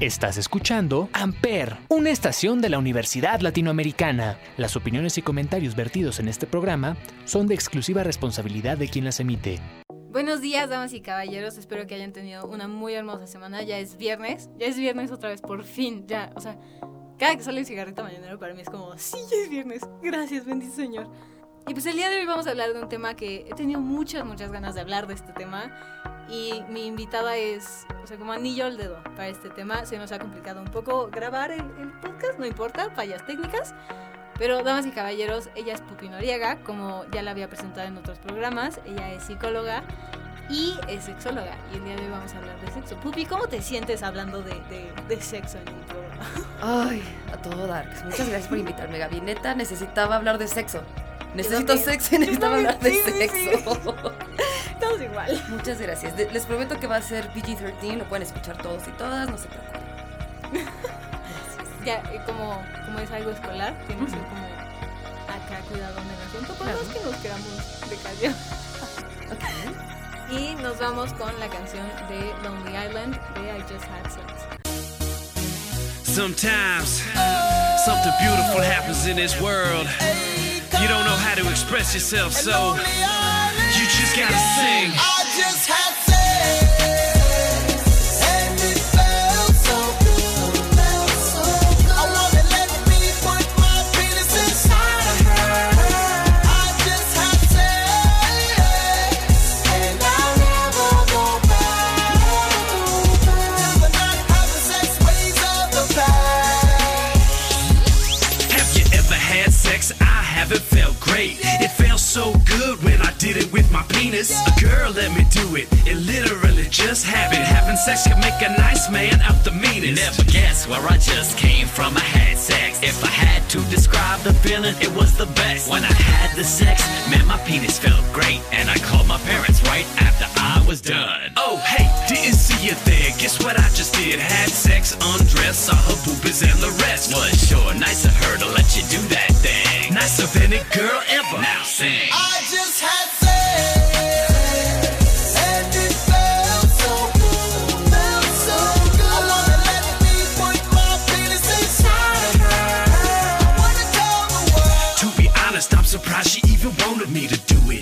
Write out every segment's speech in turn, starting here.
Estás escuchando Amper, una estación de la Universidad Latinoamericana. Las opiniones y comentarios vertidos en este programa son de exclusiva responsabilidad de quien las emite. Buenos días, damas y caballeros. Espero que hayan tenido una muy hermosa semana. Ya es viernes. Ya es viernes otra vez, por fin. Ya, o sea, cada que sale un cigarrito mañanero para mí es como, sí, ya es viernes. Gracias, bendito Señor. Y pues el día de hoy vamos a hablar de un tema que he tenido muchas, muchas ganas de hablar de este tema. Y mi invitada es, o sea, como anillo al dedo para este tema. Se nos ha complicado un poco grabar el, el podcast, no importa, fallas técnicas. Pero, damas y caballeros, ella es Pupi Noriega, como ya la había presentado en otros programas. Ella es psicóloga y es sexóloga. Y el día de hoy vamos a hablar de sexo. Pupi, ¿cómo te sientes hablando de, de, de sexo en un programa? Ay, a todo dar. Muchas gracias por invitarme, Gaby. Neta, necesitaba hablar de sexo. Necesito sexo y necesitaba Yo hablar de sí, sí, sexo. Estamos igual. Muchas gracias. De- les prometo que va a ser PG-13, lo pueden escuchar todos y todas, no se preocupen. Ya, como, como es algo escolar, tiene que ser como acá cuidado en el asunto, por Claro. que nos queramos de callado. Y nos vamos con la canción de Lonely Island de I Just Had Sex. Sometimes something beautiful happens in this world. You don't know how to express yourself, so you just gotta sing. It. It literally just happened. Having sex can make a nice man out the meanest. Never guess where I just came from. I had sex. If I had to describe the feeling, it was the best. When I had the sex, man, my penis felt great. And I called my parents right after I was done. Oh, hey, didn't see you there. Guess what I just did? Had sex, undressed, saw her boobies and the rest. Was sure nice of her to let you do that thing. Nicer than any girl ever. Now sing. I just had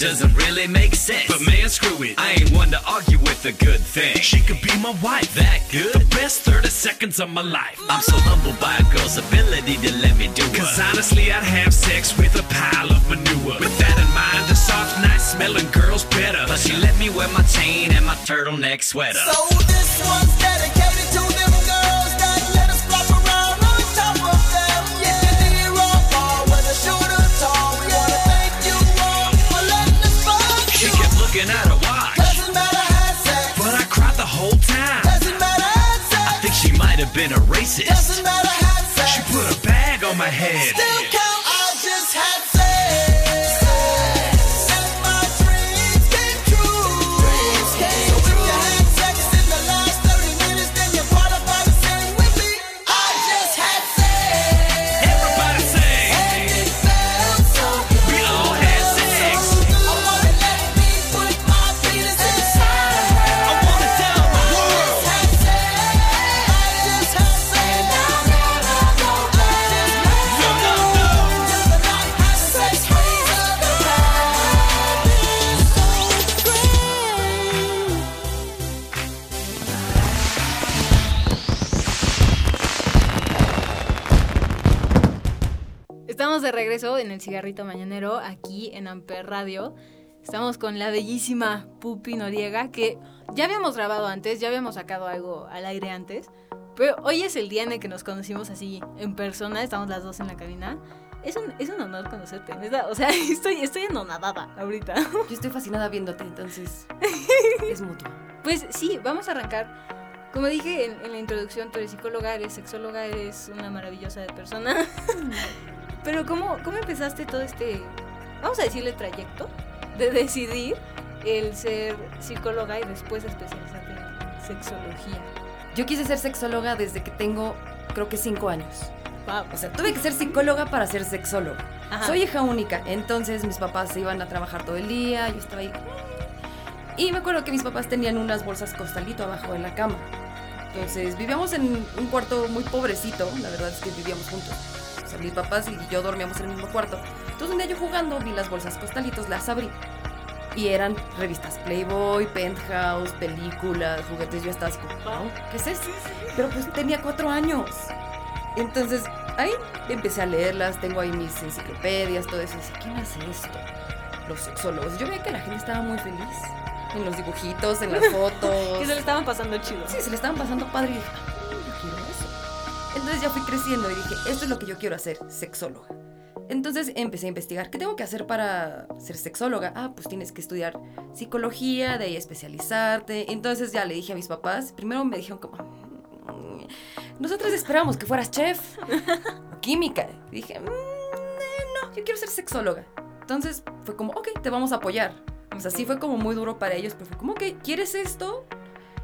Doesn't really make sense. But man, screw it. I ain't one to argue with a good thing. She could be my wife. That good? The best 30 seconds of my life. I'm so humbled by a girl's ability to let me do Cause it. honestly, I'd have sex with a pile of manure. With that in mind, a soft, nice smelling girl's better. But she let me wear my chain and my turtleneck sweater. So this one's dedicated to them been a racist. Doesn't matter had sex. She put a bag on my head. Still count. I just had en el cigarrito mañanero aquí en Amper Radio. Estamos con la bellísima Pupi Noriega que ya habíamos grabado antes, ya habíamos sacado algo al aire antes, pero hoy es el día en el que nos conocimos así en persona, estamos las dos en la cabina. Es un, es un honor conocerte, neta, O sea, estoy, estoy enonadada ahorita. Yo estoy fascinada viéndote, entonces es mutuo. Pues sí, vamos a arrancar. Como dije en, en la introducción, tú eres psicóloga, eres sexóloga, eres una maravillosa persona. Pero ¿cómo, ¿cómo empezaste todo este, vamos a decirle trayecto, de decidir el ser psicóloga y después especializarte en sexología? Yo quise ser sexóloga desde que tengo, creo que cinco años. Wow. O sea, tuve que ser psicóloga para ser sexóloga. Ajá. Soy hija única, entonces mis papás se iban a trabajar todo el día, yo estaba ahí. Y me acuerdo que mis papás tenían unas bolsas costalito abajo de la cama. Entonces vivíamos en un cuarto muy pobrecito, la verdad es que vivíamos juntos. Mis papás y yo dormíamos en el mismo cuarto. Entonces un día yo jugando vi las bolsas costalitos, las abrí. Y eran revistas Playboy, Penthouse, películas, juguetes. Yo estaba así como, "Wow, ¿qué es esto? Pero pues tenía cuatro años. Entonces ahí empecé a leerlas, tengo ahí mis enciclopedias, todo eso. Dije, ¿quién hace esto? Los sexólogos. Yo veía que la gente estaba muy feliz. En los dibujitos, en las fotos. Que se le estaban pasando chido. Sí, se le estaban pasando padre y dije, Entonces ya fui creciendo y dije, esto es lo que yo quiero hacer, sexóloga. Entonces empecé a investigar, ¿qué tengo que hacer para ser sexóloga? Ah, pues tienes que estudiar psicología, de ahí especializarte. Entonces ya le dije a mis papás, primero me dijeron como, "Mm, nosotros esperamos que fueras chef, química. Y dije, "Mm, eh, no, yo quiero ser sexóloga. Entonces fue como, ok, te vamos a apoyar. O sea, sí fue como muy duro para ellos, pero fue como, ok, ¿quieres esto?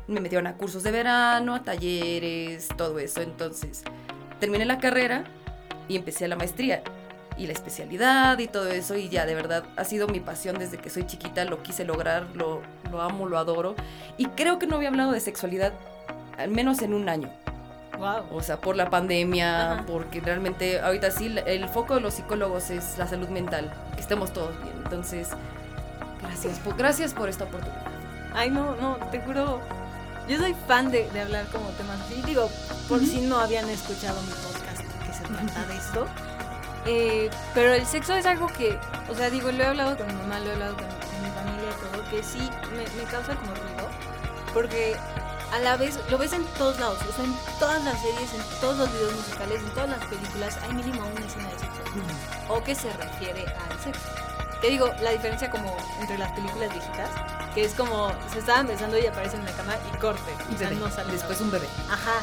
Me metieron a cursos de verano, a talleres, todo eso. Entonces, terminé la carrera y empecé la maestría y la especialidad y todo eso. Y ya, de verdad, ha sido mi pasión desde que soy chiquita. Lo quise lograr, lo, lo amo, lo adoro. Y creo que no había hablado de sexualidad al menos en un año. Wow. O sea, por la pandemia, Ajá. porque realmente ahorita sí, el foco de los psicólogos es la salud mental, que estemos todos bien. Entonces, gracias por, gracias por esta oportunidad. Ay, no, no, te juro. Yo soy fan de, de hablar como temas así. Digo, por si no habían escuchado mi podcast que se trata de esto. Eh, pero el sexo es algo que, o sea, digo, lo he hablado con mi mamá, lo he hablado con, con mi familia y todo, que sí me, me causa como ruido. Porque a la vez lo ves en todos lados, o sea, en todas las series, en todos los videos musicales, en todas las películas, hay mínimo una escena de sexo. O que se refiere al sexo. Que digo, la diferencia como entre las películas viejitas, que es como se estaban besando y aparecen en la cama y corte. Y o sea, bebé, no sale después nada. un bebé. Ajá.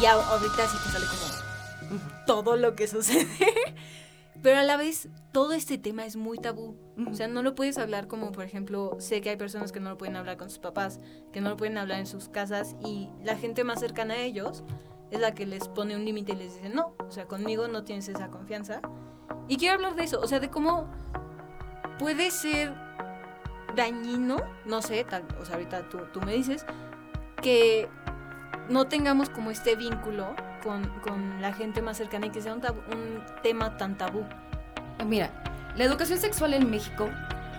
Y ahorita sí te sale como todo lo que sucede. Pero a la vez, todo este tema es muy tabú. O sea, no lo puedes hablar como, por ejemplo, sé que hay personas que no lo pueden hablar con sus papás, que no lo pueden hablar en sus casas y la gente más cercana a ellos es la que les pone un límite y les dice, no, o sea, conmigo no tienes esa confianza. Y quiero hablar de eso, o sea, de cómo puede ser dañino, no sé, tal, o sea, ahorita tú, tú me dices, que no tengamos como este vínculo con, con la gente más cercana y que sea un, tabú- un tema tan tabú. Mira, la educación sexual en México,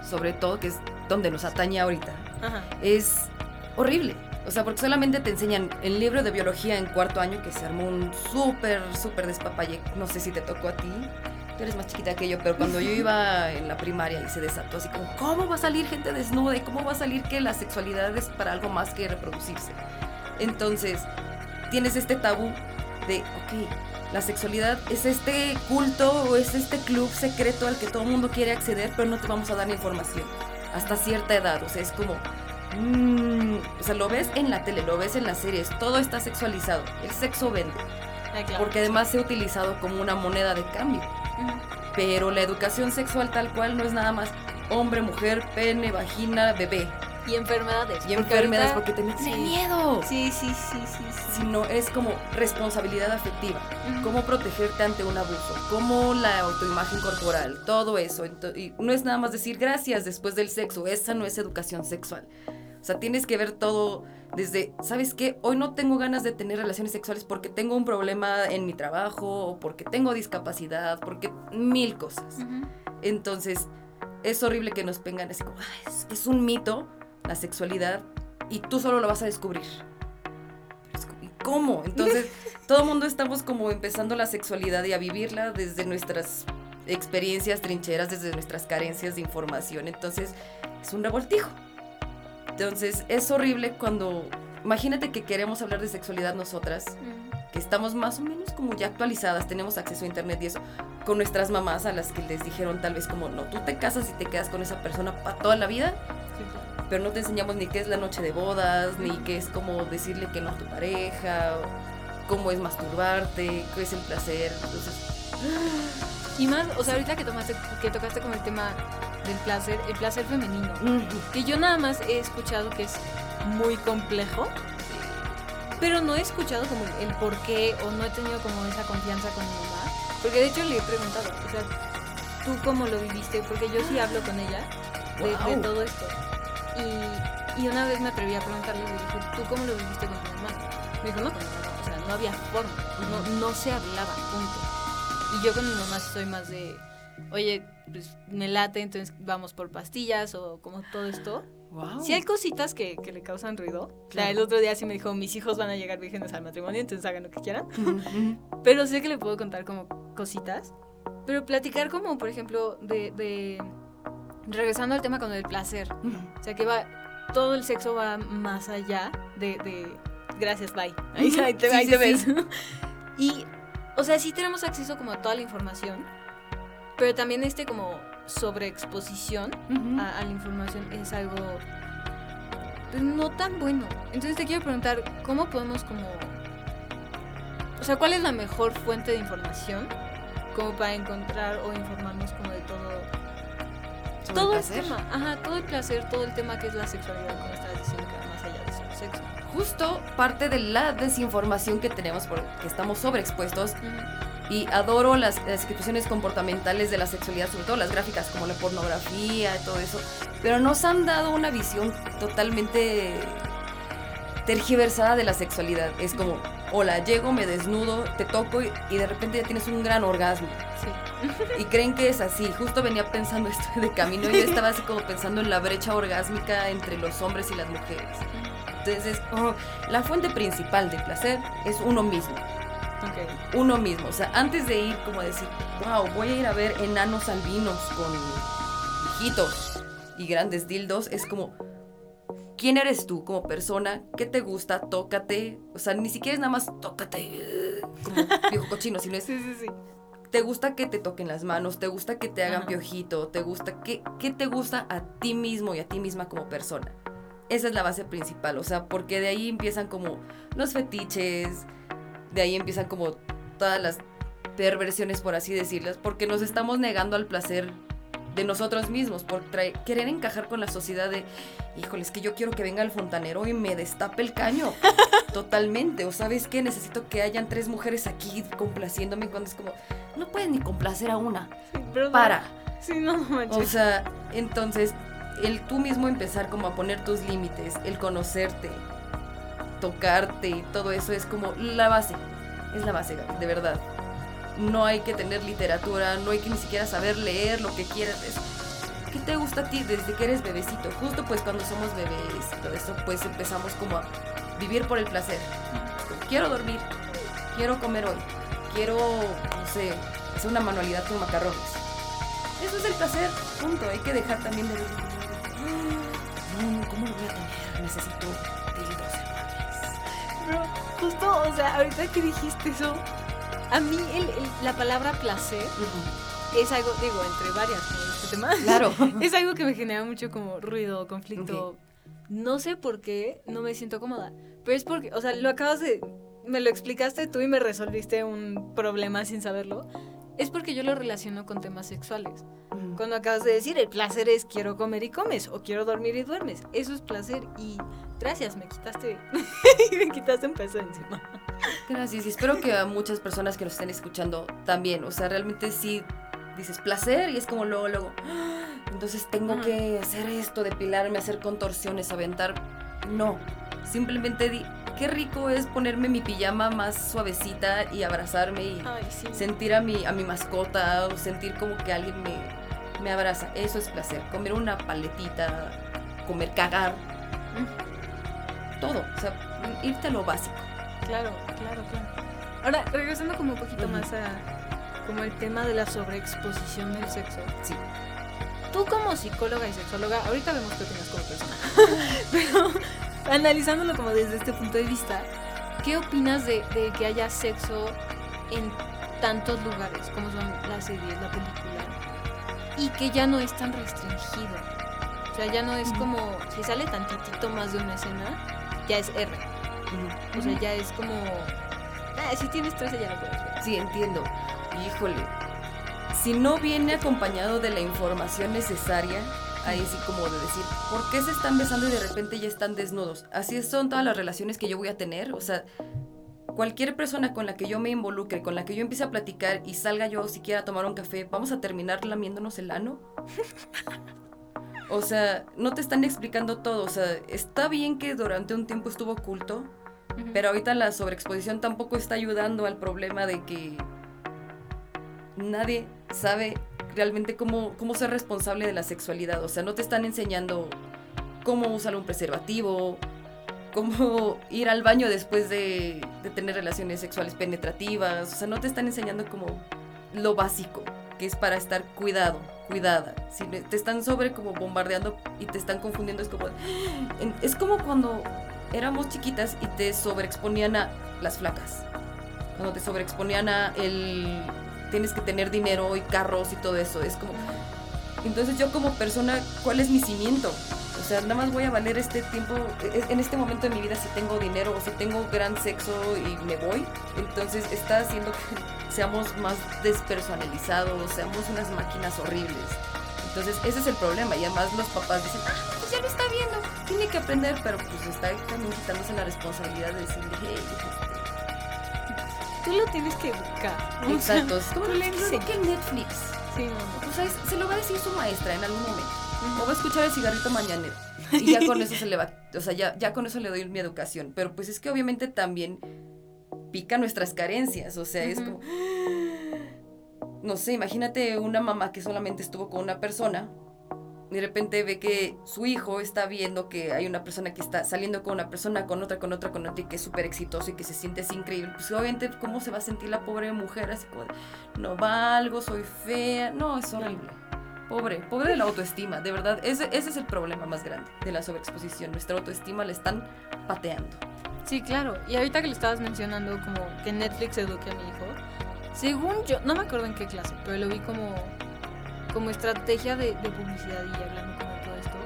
sobre todo, que es donde nos atañe ahorita, Ajá. es horrible. O sea, porque solamente te enseñan el libro de biología en cuarto año, que se armó un súper, súper despapalle. No sé si te tocó a ti. Tú eres más chiquita que yo, pero cuando yo iba en la primaria y se desató así como, ¿cómo va a salir gente desnuda? ¿Y cómo va a salir que la sexualidad es para algo más que reproducirse? Entonces, tienes este tabú de, ok, la sexualidad es este culto o es este club secreto al que todo el mundo quiere acceder, pero no te vamos a dar información hasta cierta edad. O sea, es como, mm, o sea, lo ves en la tele, lo ves en las series, todo está sexualizado. El sexo vende, porque además se ha utilizado como una moneda de cambio. Pero la educación sexual tal cual no es nada más hombre, mujer, pene, vagina, bebé. Y enfermedades. Y porque enfermedades, porque te meten sí. miedo. Sí, sí, sí, sí. sí. Sino es como responsabilidad afectiva. Cómo protegerte ante un abuso, cómo la autoimagen corporal, todo eso. Y no es nada más decir gracias después del sexo, esa no es educación sexual. O sea, tienes que ver todo desde, ¿sabes qué? Hoy no tengo ganas de tener relaciones sexuales porque tengo un problema en mi trabajo, o porque tengo discapacidad, porque mil cosas. Entonces, es horrible que nos vengan así como, "Ah, es, es un mito la sexualidad y tú solo lo vas a descubrir. Pero es como, ¿Y cómo? Entonces, todo el mundo estamos como empezando la sexualidad y a vivirla desde nuestras experiencias trincheras, desde nuestras carencias de información. Entonces, es un revoltijo. Entonces, es horrible cuando, imagínate que queremos hablar de sexualidad nosotras que estamos más o menos como ya actualizadas, tenemos acceso a internet y eso, con nuestras mamás a las que les dijeron tal vez como, no, tú te casas y te quedas con esa persona para toda la vida, Sí, pero no te enseñamos ni qué es la noche de bodas, ni qué es como decirle que no a tu pareja, o cómo es masturbarte, qué es el placer, entonces, Y más, o sea, ahorita que, tomaste, que tocaste con el tema del placer, el placer femenino, que yo nada más he escuchado que es muy complejo, pero no he escuchado como el, por qué o no he tenido como esa confianza con mi mamá, porque de hecho le he preguntado, o sea, ¿tú cómo lo viviste? Porque yo sí hablo con ella de, todo esto. Y, y una vez me atreví a preguntarle y le dije, ¿tú cómo lo viviste con tu mamá? Me dijo, no, pues, no, no, o sea, no había forma, no, no se hablaba, punto. Y yo con mi mamá soy más de, oye, pues me late, entonces vamos por pastillas o como todo esto. Wow. Sí hay cositas que, que le causan ruido. O sea, el otro día sí me dijo, mis hijos van a llegar vírgenes al matrimonio, entonces hagan lo que quieran. Pero sé que le puedo contar como cositas. Pero platicar como, por ejemplo, de... de regresando al tema con el placer. O sea, que va... Todo el sexo va más allá de... de gracias, bye. Ahí, te, sí, ahí sí, te ves. y, o sea, sí tenemos acceso como a toda la información. Pero también este como sobreexposición Ujú. a, a la información es algo pues, no tan bueno. Entonces te quiero preguntar, ¿cómo podemos como... O sea, ¿cuál es la mejor fuente de información como para encontrar o informarnos como de todo... Sobre todo el tema, ajá, todo el placer, todo el tema que es la sexualidad, como estabas diciendo, que va más allá de solo sexo. Justo parte de la desinformación que tenemos porque estamos sobreexpuestos y adoro las, las instituciones comportamentales de la sexualidad, sobre todo las gráficas como la pornografía y todo eso, pero nos han dado una visión totalmente tergiversada de la sexualidad. Es como, hola, llego, me desnudo, te toco y, y de repente ya tienes un gran orgasmo. Sí. Y creen que es así. Justo venía pensando esto de camino y yo estaba así como pensando en la brecha orgásmica entre los hombres y las mujeres. Entonces, oh, la fuente principal del placer es uno mismo. Ok. Uno mismo. O sea, antes de ir como a decir, wow, voy a ir a ver enanos albinos con hijitos y grandes dildos, es como, ¿quién eres tú como persona? ¿Qué te gusta? Tócate. O sea, ni siquiera es nada más tócate como viejo cochino, sino es Sí, sí, sí. ¿Te gusta que te toquen las manos? ¿Te gusta que te hagan piojito? ¿Te gusta qué, qué te gusta a ti mismo y a ti misma como persona? Esa es la base principal, o sea, porque de ahí empiezan como los fetiches, de ahí empiezan como todas las perversiones, por así decirlas, porque nos estamos negando al placer de nosotros mismos, por querer encajar con la sociedad de, híjole, es que yo quiero que venga el fontanero y me destape el caño. Totalmente, o sabes qué, necesito que hayan tres mujeres aquí complaciéndome cuando es como, no puedes ni complacer a una, Sí, pero no- para. Sí, no, no manches. O sea, entonces, el tú mismo empezar como a poner tus límites, el conocerte, tocarte todo eso es como la base. Es la base, de verdad. No hay que tener literatura, no hay que ni siquiera saber leer lo que quieras. ¿Qué te gusta a ti desde que eres bebecito? Justo pues cuando somos bebés y todo eso, pues empezamos como a vivir por el placer. Quiero dormir, quiero comer hoy, quiero, no sé, hacer una manualidad con macarrones. Eso es el placer, punto. Hay que dejar también de decir, "Ah, no, no, ¿cómo lo voy a tener? Necesito dildos enormes. Pero justo, o sea, ahorita que dijiste eso, a mí el- el- la palabra placer es algo, digo, entre varias, ¿no? este tema. Claro. es algo que me genera mucho como ruido, conflicto. No sé por qué no me siento cómoda, pero es porque, o sea, lo acabas de, me lo explicaste tú y me resolviste un problema sin saberlo. Es porque yo lo relaciono con temas sexuales. Cuando acabas de decir, el placer es quiero comer y comes, o quiero dormir y duermes. Eso es placer y gracias, me quitaste, me quitaste un peso encima. Gracias, y espero que a muchas personas que nos estén escuchando también, o sea, realmente sí dices placer y es como luego, luego, "Ah, entonces tengo que hacer esto, depilarme, hacer contorsiones, aventar. No, simplemente di, qué rico es ponerme mi pijama más suavecita y abrazarme y Ay, sí. sentir a mi, a mi mascota o sentir como que alguien me, me abraza. Eso es placer. Comer una paletita, comer, cagar, todo. O sea, irte a lo básico. Claro, claro, claro. Ahora, regresando como un poquito más a como el tema de la sobreexposición del sexo. Sí. Tú como psicóloga y sexóloga, ahorita vemos qué opinas como persona, pero analizándolo como desde este punto de vista, ¿qué opinas de, de que haya sexo en tantos lugares como son las series, la película, y que ya no es tan restringido? O sea, ya no es como, si sale tantitito más de una escena, ya es R. O sea, ya es como. Ah, si tienes 13 ya lo puedes ver. Sí, entiendo. Híjole. Si no viene acompañado de la información necesaria, ahí sí como de decir, ¿por qué se están besando y de repente ya están desnudos? Así son todas las relaciones que yo voy a tener. O sea, cualquier persona con la que yo me involucre, con la que yo empiece a platicar y salga yo siquiera a tomar un café, ¿vamos a terminar lamiéndonos el ano? O sea, no te están explicando todo. O sea, está bien que durante un tiempo estuvo oculto. Pero ahorita la sobreexposición tampoco está ayudando al problema de que nadie sabe realmente cómo, cómo ser responsable de la sexualidad. O sea, no te están enseñando cómo usar un preservativo, cómo ir al baño después de, tener relaciones sexuales penetrativas. O sea, no te están enseñando como lo básico, que es para estar cuidado, cuidada. Si te están sobre como bombardeando y te están confundiendo, es como... Es como cuando éramos chiquitas y te sobreexponían a las flacas. Cuando te sobreexponían a el... Tienes que tener dinero y carros y todo eso. Es como... Entonces yo como persona, ¿cuál es mi cimiento? O sea, nada más voy a valer este tiempo, e- en este momento de mi vida, si tengo dinero o si tengo gran sexo y me voy. Entonces está haciendo que seamos más despersonalizados, seamos unas máquinas horribles. Entonces ese es el problema y además los papás dicen, ah, pues ya lo está viendo, tiene que aprender, pero pues está también quitándose la responsabilidad de decirle, hey, Tú lo tienes que sea, exacto, como tú le que Netflix. Sí, no. O sea, es- se lo va a decir su maestra en algún momento. O va a escuchar el cigarrito mañanero. Y ya con eso se le va. O sea, ya, ya con eso le doy mi educación. Pero pues es que obviamente también pica nuestras carencias. O sea, es como. No sé, imagínate una mamá que solamente estuvo con una persona. De repente ve que su hijo está viendo que hay una persona que está saliendo con una persona, con otra, con otra, con otra, y que es súper exitoso y que se siente así increíble. Pues obviamente, ¿cómo se va a sentir la pobre mujer? Así como, no valgo, soy fea. No, es horrible. Pobre, pobre de la autoestima, de verdad. Ese, ese es el problema más grande de la sobreexposición. Nuestra autoestima la están pateando. Sí, claro. Y ahorita que lo estabas mencionando, como que Netflix eduque a mi hijo, según yo, no me acuerdo en qué clase, pero lo vi como, como estrategia de, de publicidad y hablando como todo esto,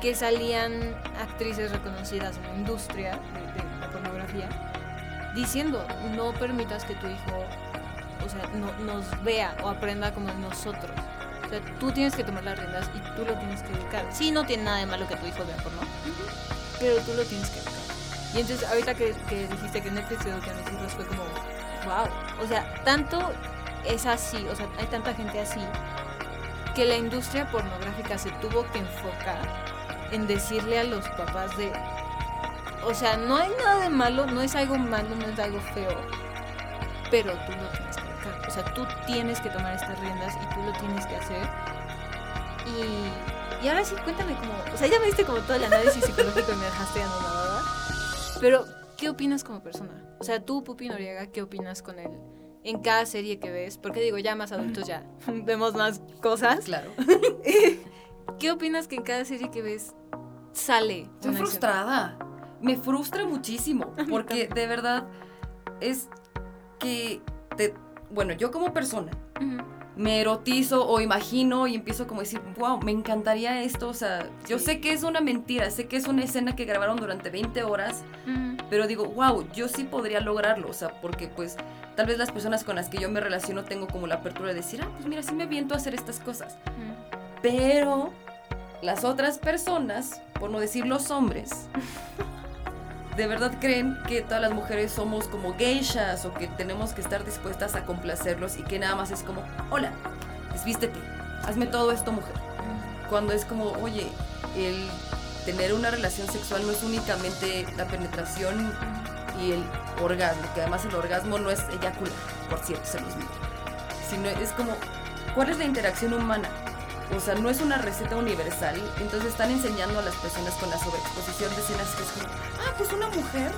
que salían actrices reconocidas en la industria de, de la pornografía diciendo, no permitas que tu hijo, o sea, no, nos vea o aprenda como nosotros. O sea, tú tienes que tomar las riendas y tú lo tienes que educar. Sí, no tiene nada de malo que tu hijo vea porno, pero tú lo tienes que educar. Y entonces ahorita que, que dijiste que Netflix educa a mis hijos fue como, wow. O sea, tanto es así, o sea, hay tanta gente así, que la industria pornográfica se tuvo que enfocar en decirle a los papás de, o sea, no hay nada de malo, no es algo malo, no es algo feo, pero tú lo tienes que educar. O sea, tú tienes que tomar estas riendas y tú lo tienes que hacer. Y, y ahora sí, cuéntame como, o sea, ya me diste como todo el análisis psicológico y me dejaste anonadada. Pero, ¿qué opinas como persona? O sea, tú, Pupi Noriega, ¿qué opinas con él? En cada serie que ves, porque digo, ya más adultos ya vemos más cosas. Claro. ¿Qué opinas que en cada serie que ves sale? Estoy frustrada. Me frustra muchísimo. Porque de verdad es que te. Bueno, yo como persona me erotizo o imagino y empiezo como a decir, wow, me encantaría esto. O sea, yo sé que es una mentira, sé que es una escena que grabaron durante 20 horas, Ujú. Pero digo, wow, yo sí podría lograrlo. O sea, porque pues tal vez las personas con las que yo me relaciono tengo como la apertura de decir, ah, pues mira, sí me aviento a hacer estas cosas. Pero las otras personas, por no decir los hombres, de verdad creen que todas las mujeres somos como geishas o que tenemos que estar dispuestas a complacerlos y que nada más es como, hola, desvístete, hazme todo esto mujer. Cuando es como, oye, el tener una relación sexual no es únicamente la penetración y el orgasmo, que además el orgasmo no es eyacular, por cierto, se los digo, sino es como, ¿cuál es la interacción humana? O sea, no es una receta universal, entonces están enseñando a las personas con la sobreexposición de escenas que es como, ah, pues una mujer,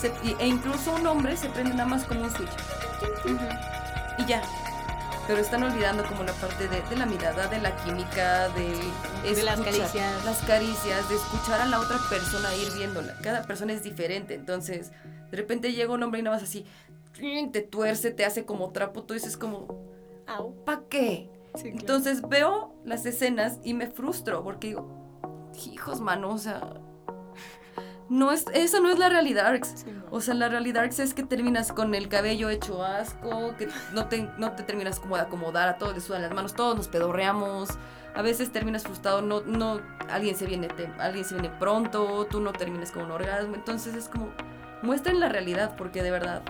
se- e incluso un hombre se prende nada más como un switch, y ya. Pero están olvidando como la parte de, de la mirada, de la química, de, De las escuchar- caricias. Las caricias, de escuchar a la otra persona ir viéndola. Cada persona es diferente, entonces de repente llega un hombre y nada más así, te tuerce, te hace como trapo, tú dices como. ¿pa' qué? Sí, claro. Entonces veo las escenas y me frustro porque digo, hijos, mano, o sea, no es, esa no es la realidad. O sea, la realidad es que terminas con el cabello hecho asco, que no te, no te terminas como de acomodar, a todos les sudan las manos, todos nos pedorreamos. A veces terminas frustrado, no, no, alguien se viene, te- alguien se viene pronto, tú no terminas con un orgasmo. Entonces es como, muestren la realidad, porque de verdad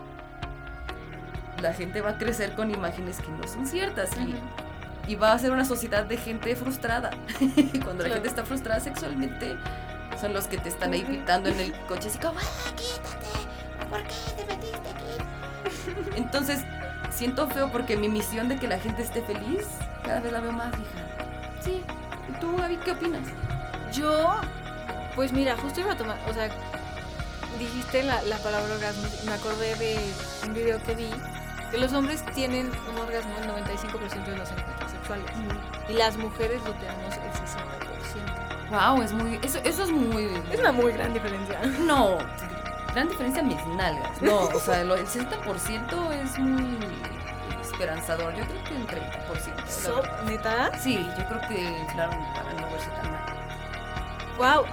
la gente va a crecer con imágenes que no son ciertas y, y va a ser una sociedad de gente frustrada. Cuando la gente está frustrada sexualmente, Son los que te están ahí pitando en el coche así como, "Ah, quítate, ¿por qué te metiste aquí? Entonces, siento feo porque mi misión de que la gente esté feliz, cada vez la veo más, hija. Sí. ¿Y tú, Gaby, qué opinas? Yo, pues mira, justo iba a tomar, o sea, dijiste la, la palabra orgasmo me acordé de un video que vi que los hombres tienen un orgasmo el 95% de los encuentros sexuales y las mujeres lo tenemos el 60%. Wow, es muy, eso, eso es muy... Es una muy gran diferencia. No, gran diferencia mis nalgas. No, o sea, lo- el 60% es muy esperanzador. Yo creo que el 30%. la So. ¿Neta? Sí, yo creo que inflaron para no verse tan mal. Wow,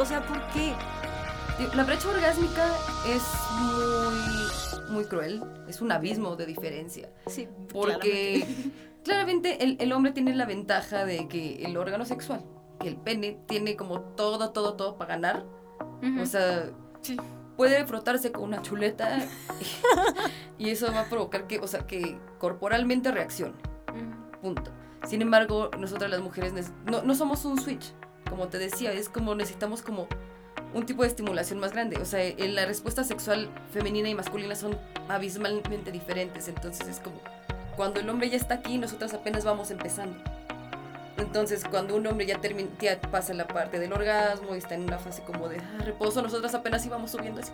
o sea, ¿por qué? La brecha orgásmica es muy, muy cruel. Es un abismo de diferencia. Sí, Porque claramente el, el hombre tiene la ventaja de que el órgano sexual, que el pene, tiene como todo, todo, todo para ganar. Ujú. O sea, Sí. puede frotarse con una chuleta y, y eso va a provocar que, o sea, que corporalmente reaccione. Punto. Sin embargo, nosotras las mujeres no, no somos un switch. Como te decía, es como necesitamos como un tipo de estimulación más grande. O sea, en la respuesta sexual femenina y masculina son abismalmente diferentes. Entonces es como cuando el hombre ya está aquí, nosotras apenas vamos empezando. Entonces, cuando un hombre ya, termina, ya pasa la parte del orgasmo y está en una fase como de ah, reposo, nosotras apenas íbamos subiendo así.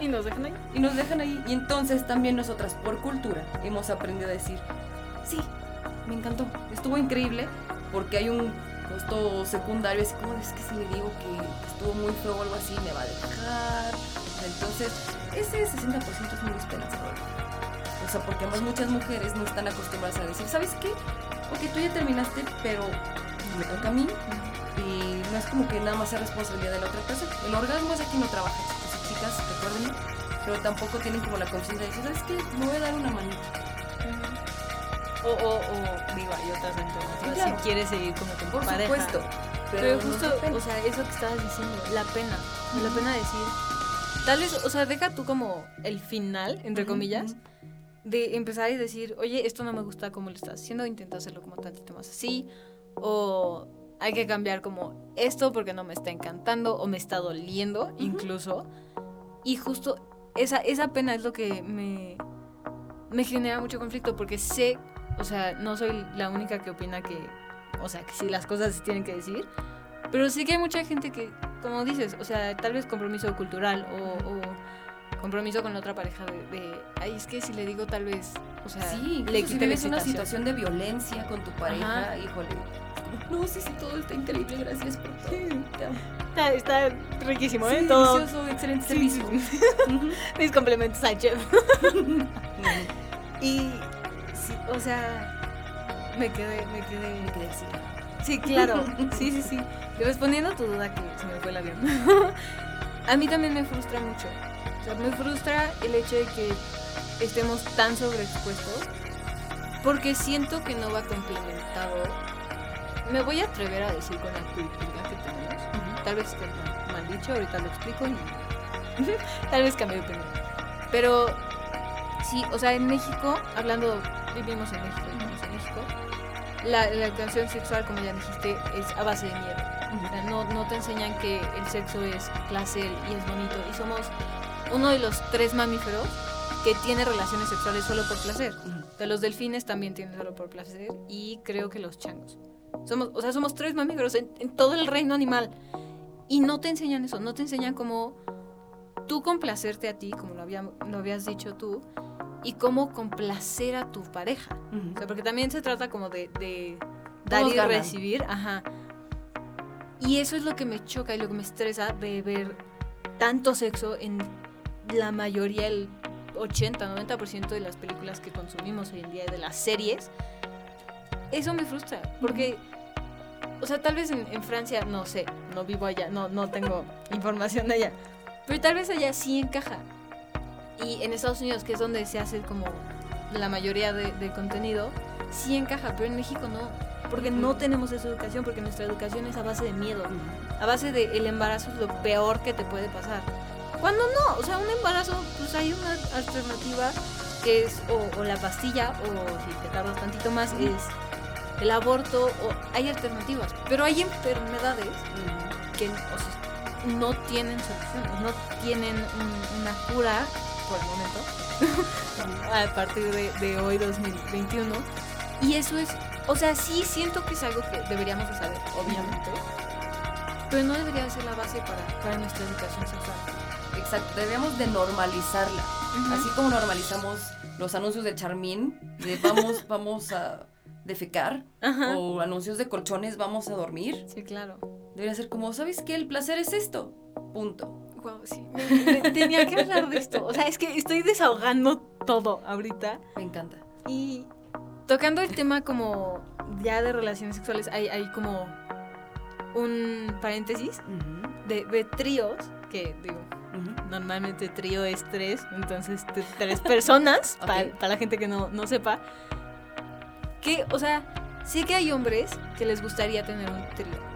Y nos dejan ahí. Y nos dejan ahí. Y entonces también nosotras, por cultura, hemos aprendido a decir, sí, me encantó, estuvo increíble, porque hay un costo secundario, así como, es que si le digo que estuvo muy feo o algo así, me va a dejar. Entonces, ese 60% es muy esperanzador. O sea, porque además muchas mujeres no están acostumbradas a decir, ¿sabes qué? Ok, tú ya terminaste, pero me toca a mí. Y no es como que nada más sea responsabilidad de la otra persona. El orgasmo es quien lo trabaja, chicos y chicas, recuerden. Pero tampoco tienen como la conciencia de decir, ¿sabes qué? Me voy a dar una manita. O, o, o, digo, hay otras claro. si quieres seguir como tu Por pareja. supuesto. Pero, no justo, o sea, eso que estabas diciendo, la pena. La pena decir. Tal vez, o sea, deja tú como el final, entre comillas. De empezar y decir, oye, esto no me gusta como lo estás haciendo, intenta hacerlo como tantito más así. O hay que cambiar como esto porque no me está encantando o me está doliendo, incluso. Y justo esa, esa pena es lo que me, me genera mucho conflicto porque sé, o sea, no soy la única que opina que, o sea, que sí las cosas se tienen que decir, pero sí que hay mucha gente que, como dices, o sea, tal vez compromiso cultural o, o compromiso con la otra pareja de, de, ay, es que si le digo tal vez, o sea, Sí, le si vives una situación de violencia con tu pareja, Ajá. híjole. No, sí, sí, todo está increíble, gracias por todo. Está, está riquísimo, ¿eh? Sí, Todo. delicioso, excelente Sí, servicio. sí. Mis complementos a Chef. Y, sí, o sea, me quedé, me quedé, Me quedé así. Sí, claro. Sí, sí, sí. Y respondiendo a tu duda que se me fue el avión. a mí también me frustra mucho. O sea, me frustra el hecho de que estemos tan sobreexpuestos porque siento que no va complementado. Me voy a atrever a decir con la cultura que tenemos. Tal vez esté mal- dicho, ahorita lo explico y tal vez cambie de opinión. Pero sí, o sea, en México, hablando, vivimos en México, vivimos en México, la, la educación sexual, como ya dijiste, es a base de miedo. O sea, no, no te enseñan que el sexo es placer y es bonito. Y somos uno de los tres mamíferos que tiene relaciones sexuales solo por placer. O sea, los delfines también tienen solo por placer y creo que los changos. Somos, o sea, somos tres mamíferos en, en todo el reino animal. Y no te enseñan eso, no te enseñan cómo tú complacerte a ti, como lo, había- lo habías dicho tú, y cómo complacer a tu pareja. O sea, porque también se trata como de, de dar y ganan. recibir, ajá. Y eso es lo que me choca y lo que me estresa de ver tanto sexo en la mayoría, el 80, 90% de las películas que consumimos hoy en día, de las series. Eso me frustra, porque, o sea, tal vez en, en Francia, no sé, no vivo allá, no, no tengo información de allá, pero tal vez allá sí encaja. Y en Estados Unidos, que es donde se hace como la mayoría de, de contenido, sí encaja, pero en México no, porque no tenemos esa educación, porque nuestra educación es a base de miedo, a base de el embarazo es lo peor que te puede pasar. Cuando no, o sea, un embarazo, pues hay una alternativa que es o, o la pastilla, o si te tardas tantito más, es el aborto, o hay alternativas, pero hay enfermedades que o sea, no tienen solución, no tienen un- una cura por el momento, a partir de, de hoy 2021. Y eso es, o sea, sí siento que es algo que deberíamos de saber, obviamente, pero no debería ser la base para, para nuestra educación sexual. Exacto, deberíamos de normalizarla. Así como normalizamos los anuncios de Charmín, de vamos, vamos a defecar, Ajá. o anuncios de colchones, vamos a dormir. Sí, claro. Debería ser como, ¿sabes qué? El placer es esto. Punto. Guau, sí. tenía que hablar de esto. O sea, es que estoy desahogando todo ahorita. Me encanta. Y tocando el tema como ya de relaciones sexuales, hay, hay como un paréntesis de, de tríos, que digo, normalmente trío es tres, entonces tres personas, pa- para la gente que no, no sepa. Que, o sea, sé que hay hombres que les gustaría tener un trío.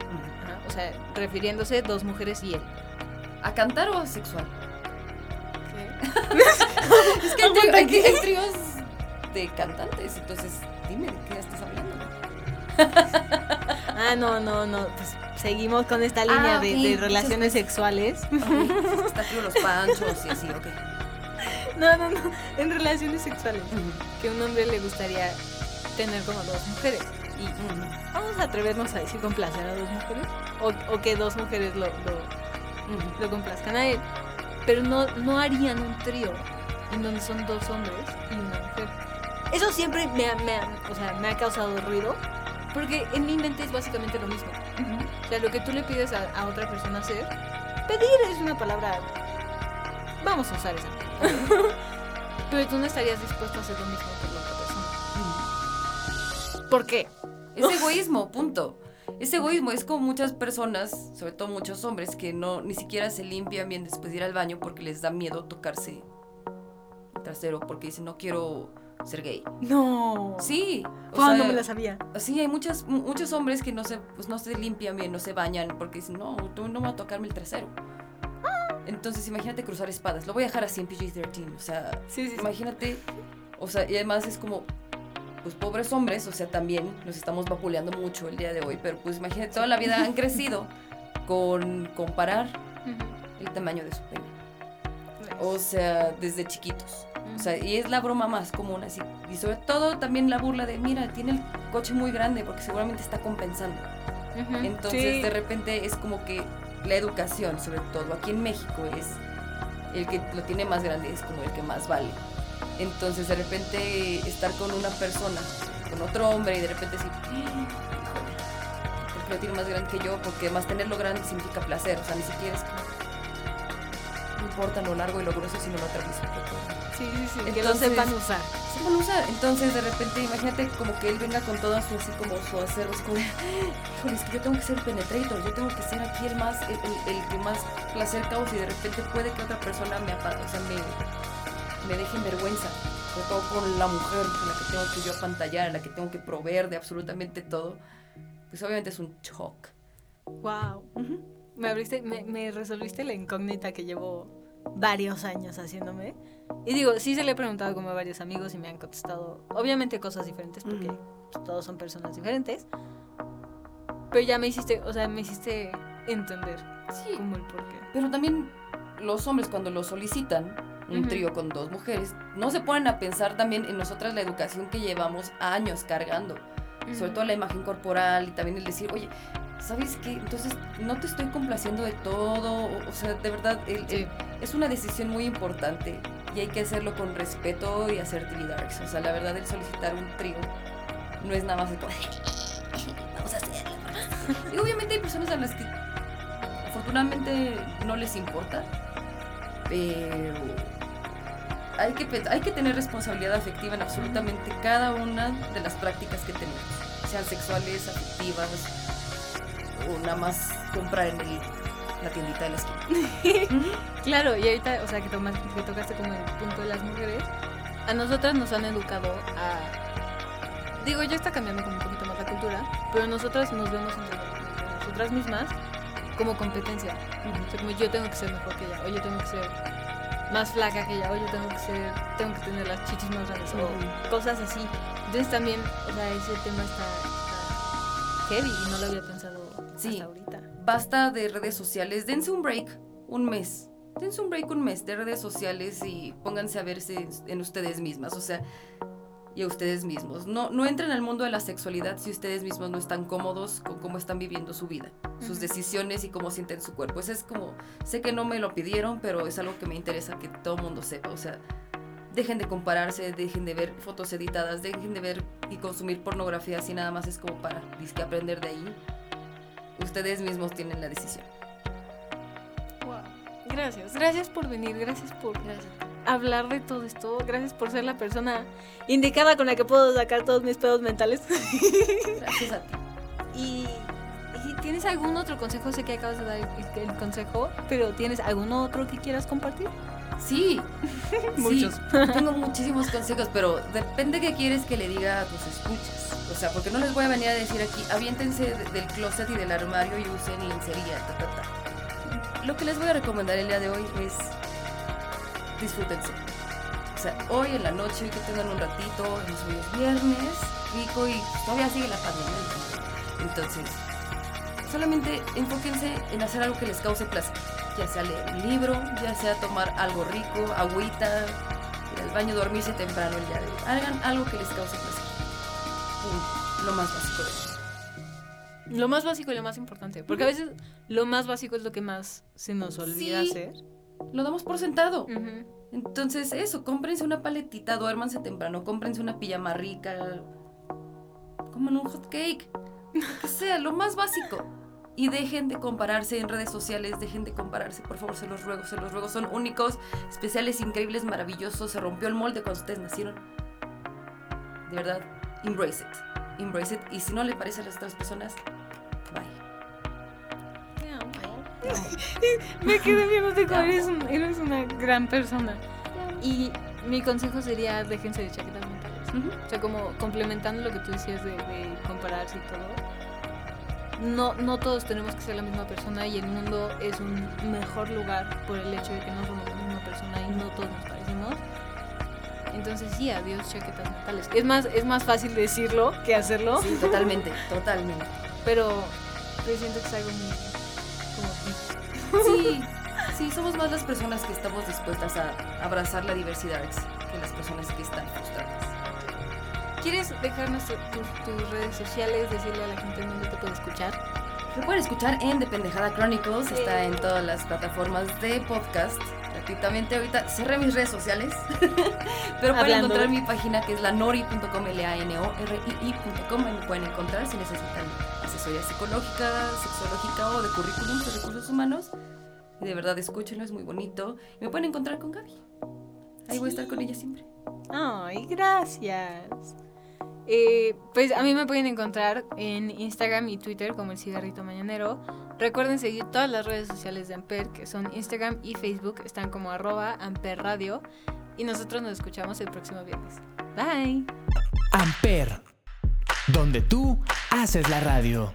O sea, refiriéndose dos mujeres y él. ¿A cantar o a sexual? ¿Qué? Es que hay tríos de cantantes, entonces dime de qué estás hablando. Ah, no, no, no. Pues seguimos con esta Ah, línea ok, de, de muchas relaciones sexuales. Que Está los panchos y así, ok. No, no, no. En relaciones sexuales. Que a un hombre le gustaría tener como dos mujeres. Y vamos a atrevernos a decir complacer a dos mujeres. O, o que dos mujeres lo, lo, lo complazcan a él. Pero no, no harían un trío en donde son dos hombres y una mujer. Eso siempre me ha, me ha- o sea, me ha causado ruido. Porque en mi mente es básicamente lo mismo. O sea, lo que tú le pides a, a otra persona hacer, pedir es una palabra. Vamos a usar esa. Pero tú no estarías dispuesto a hacer lo mismo por la otra persona. ¿Por qué? Es egoísmo, punto. Es egoísmo, es como muchas personas, sobre todo muchos hombres, que no ni siquiera se limpian bien después de ir al baño porque les da miedo tocarse el trasero, porque dicen no quiero ser gay. No. Sí. Wow, sea, no me la sabía. Sí, hay muchas, mu- muchos hombres que no se, pues no se limpian bien, no se bañan, porque dicen, no, tú no me vas a tocarme el trasero. Entonces, imagínate cruzar espadas. Lo voy a dejar así en PG-13. O sea, Sí, sí, sí. imagínate. O sea, y además es como, pues pobres hombres, o sea, también nos estamos vapuleando mucho el día de hoy, pero pues imagínate, toda la vida han crecido con comparar el tamaño de su pene. O sea, desde chiquitos. O sea, y es la broma más común así. Y sobre todo también la burla de, mira, tiene el coche muy grande porque seguramente está compensando. Entonces, Sí. de repente es como que la educación, sobre todo aquí en México, es el que lo tiene más grande, es como el que más vale. Entonces, de repente estar con una persona, con otro hombre y de repente decir, "Ah, híjole, porque lo tiene más grande que yo, porque más tenerlo grande significa placer, o sea, ni siquiera es como, no importa lo largo y lo grueso, sino lo atravieso. Sí, sí, sí. que lo Entonces- sepan usar. Se van a usar. Entonces, de repente, imagínate como que él venga con toda su, así como su acervo, es como, híjole, es que yo tengo que ser penetrator, yo tengo que ser aquí el más, el, el- el que más placer causa y de repente puede que otra persona me, apa- o sea, me, me deje en vergüenza. Sobre todo con la mujer con la que tengo que yo apantallar, a la que tengo que proveer de absolutamente todo. Pues obviamente es un shock. Wow. Me abriste, me, me resolviste la incógnita que llevo varios años haciéndome. Y digo, sí se le he preguntado como a varios amigos y me han contestado, obviamente cosas diferentes porque pues, todos son personas diferentes. Pero ya me hiciste, o sea, me hiciste entender Sí. como el porqué. Pero también los hombres cuando lo solicitan, un Ujú. trío con dos mujeres, no se ponen a pensar también en nosotras la educación que llevamos años cargando. Sobre todo la imagen corporal y también el decir, oye, ¿sabes qué? Entonces no te estoy complaciendo de todo. O, o sea, de verdad, el- el- Sí. es una decisión muy importante y hay que hacerlo con respeto y asertividad. O sea, la verdad, el solicitar un trío no es nada más de como, vamos a hacerlo. Y obviamente hay personas a las que afortunadamente no les importa, pero hay que, hay que tener responsabilidad afectiva en absolutamente cada una de las prácticas que tenemos, sean sexuales, afectivas, o nada más comprar en el- la tiendita de la esquina. Claro, y ahorita, o sea, que, tomas- que tocaste como el punto de las mujeres, a nosotras nos han educado a... Digo, ya está cambiando como un poquito más la cultura, pero nosotras nos vemos entre, nosotras mismas como competencia. O sea, como yo tengo que ser mejor que ella, o yo tengo que ser más flaca que ella, o yo tengo que ser, tengo que tener las chichis más grandes, o cosas así. Entonces también, o sea, ese tema está, está heavy y no lo había pensado Sí. hasta ahorita. Basta de redes sociales, dense un break, un mes. Dense un break un mes de redes sociales y pónganse a verse en ustedes mismas, o sea, y a ustedes mismos. No, no entren al mundo de la sexualidad si ustedes mismos no están cómodos con cómo están viviendo su vida, sus decisiones y cómo sienten su cuerpo. Eso es como, sé que no me lo pidieron, pero es algo que me interesa que todo el mundo sepa, o sea, dejen de compararse, dejen de ver fotos editadas, dejen de ver y consumir pornografía si nada más es como para disque aprender de ahí. Ustedes mismos tienen la decisión. Wow. Gracias, gracias por venir, gracias por hablar de todo esto, gracias por ser la persona indicada con la que puedo sacar todos mis pedos mentales. Gracias a ti. y, y ¿tienes algún otro consejo? Sé que acabas de dar el, el consejo, pero ¿tienes algún otro que quieras compartir? Sí. Muchos. Sí, tengo muchísimos consejos, pero depende qué quieres que le diga a tus escuchas. O sea, porque no les voy a venir a decir aquí, aviéntense de- del closet y del armario y usen lencería, ta, ta, ta. Lo que les voy a recomendar el día de hoy es disfrútense. O sea, hoy en la noche, hoy que tengan un ratito, hoy es viernes, rico y todavía sigue la pandemia. Entonces, solamente enfóquense en hacer algo que les cause placer. Ya sea leer un libro, ya sea tomar algo rico, agüita, ir al baño, dormirse temprano el día de hoy. Hagan algo que les cause placer. Pum, lo más básico de eso. Lo más básico y lo más importante, porque a veces lo más básico es lo que más se nos olvida Sí. hacer. Lo damos por sentado. Entonces, eso, cómprense una paletita, duérmanse temprano, cómprense una pijama rica, coman un hot cake, lo que sea, lo más básico. Y dejen de compararse en redes sociales, dejen de compararse, por favor, se los ruego, se los ruego. Son únicos, especiales, increíbles, maravillosos. Se rompió el molde cuando ustedes nacieron. De verdad, embrace it. Embrace it. Y si no le parece a las otras personas, bye. Me quedé viéndote como eres, un- eres una gran persona. Y mi consejo sería déjense de chaquetas mentales. O sea, como complementando lo que tú decías de, de compararse y todo. No, no todos tenemos que ser la misma persona y el mundo es un mejor lugar por el hecho de que no somos la misma persona y no todos nos parecemos. Entonces sí, adiós chaquetas mentales. Es más, es más fácil decirlo que hacerlo, Sí, totalmente, totalmente. pero yo siento que es algo muy como Sí, sí, somos más las personas que estamos dispuestas a abrazar la diversidad que las personas que están frustradas. ¿Quieres dejar nuestro- tus, tus redes sociales, decirle a la gente en dónde te puede escuchar? Me pueden escuchar en The Pendejada Chronicles, está en todas las plataformas de podcast gratuitamente. Ahorita cerré mis redes sociales, pero pueden Hablando. encontrar mi página que es lanori.com, l a n o r i i.com, ahí me pueden encontrar si necesitan asesoría psicológica, sexológica o de currículum de recursos humanos. Y de verdad, escúchenlo, es muy bonito. Y me pueden encontrar con Gaby. Ahí voy a estar con ella siempre. Ay, gracias. Eh, pues a mí me pueden encontrar en Instagram y Twitter como el cigarrito mañanero. Recuerden seguir todas las redes sociales de Amper, que son Instagram y Facebook, están como arroba Amper Radio. Y nosotros nos escuchamos el próximo viernes. Bye. Amper, donde tú haces la radio.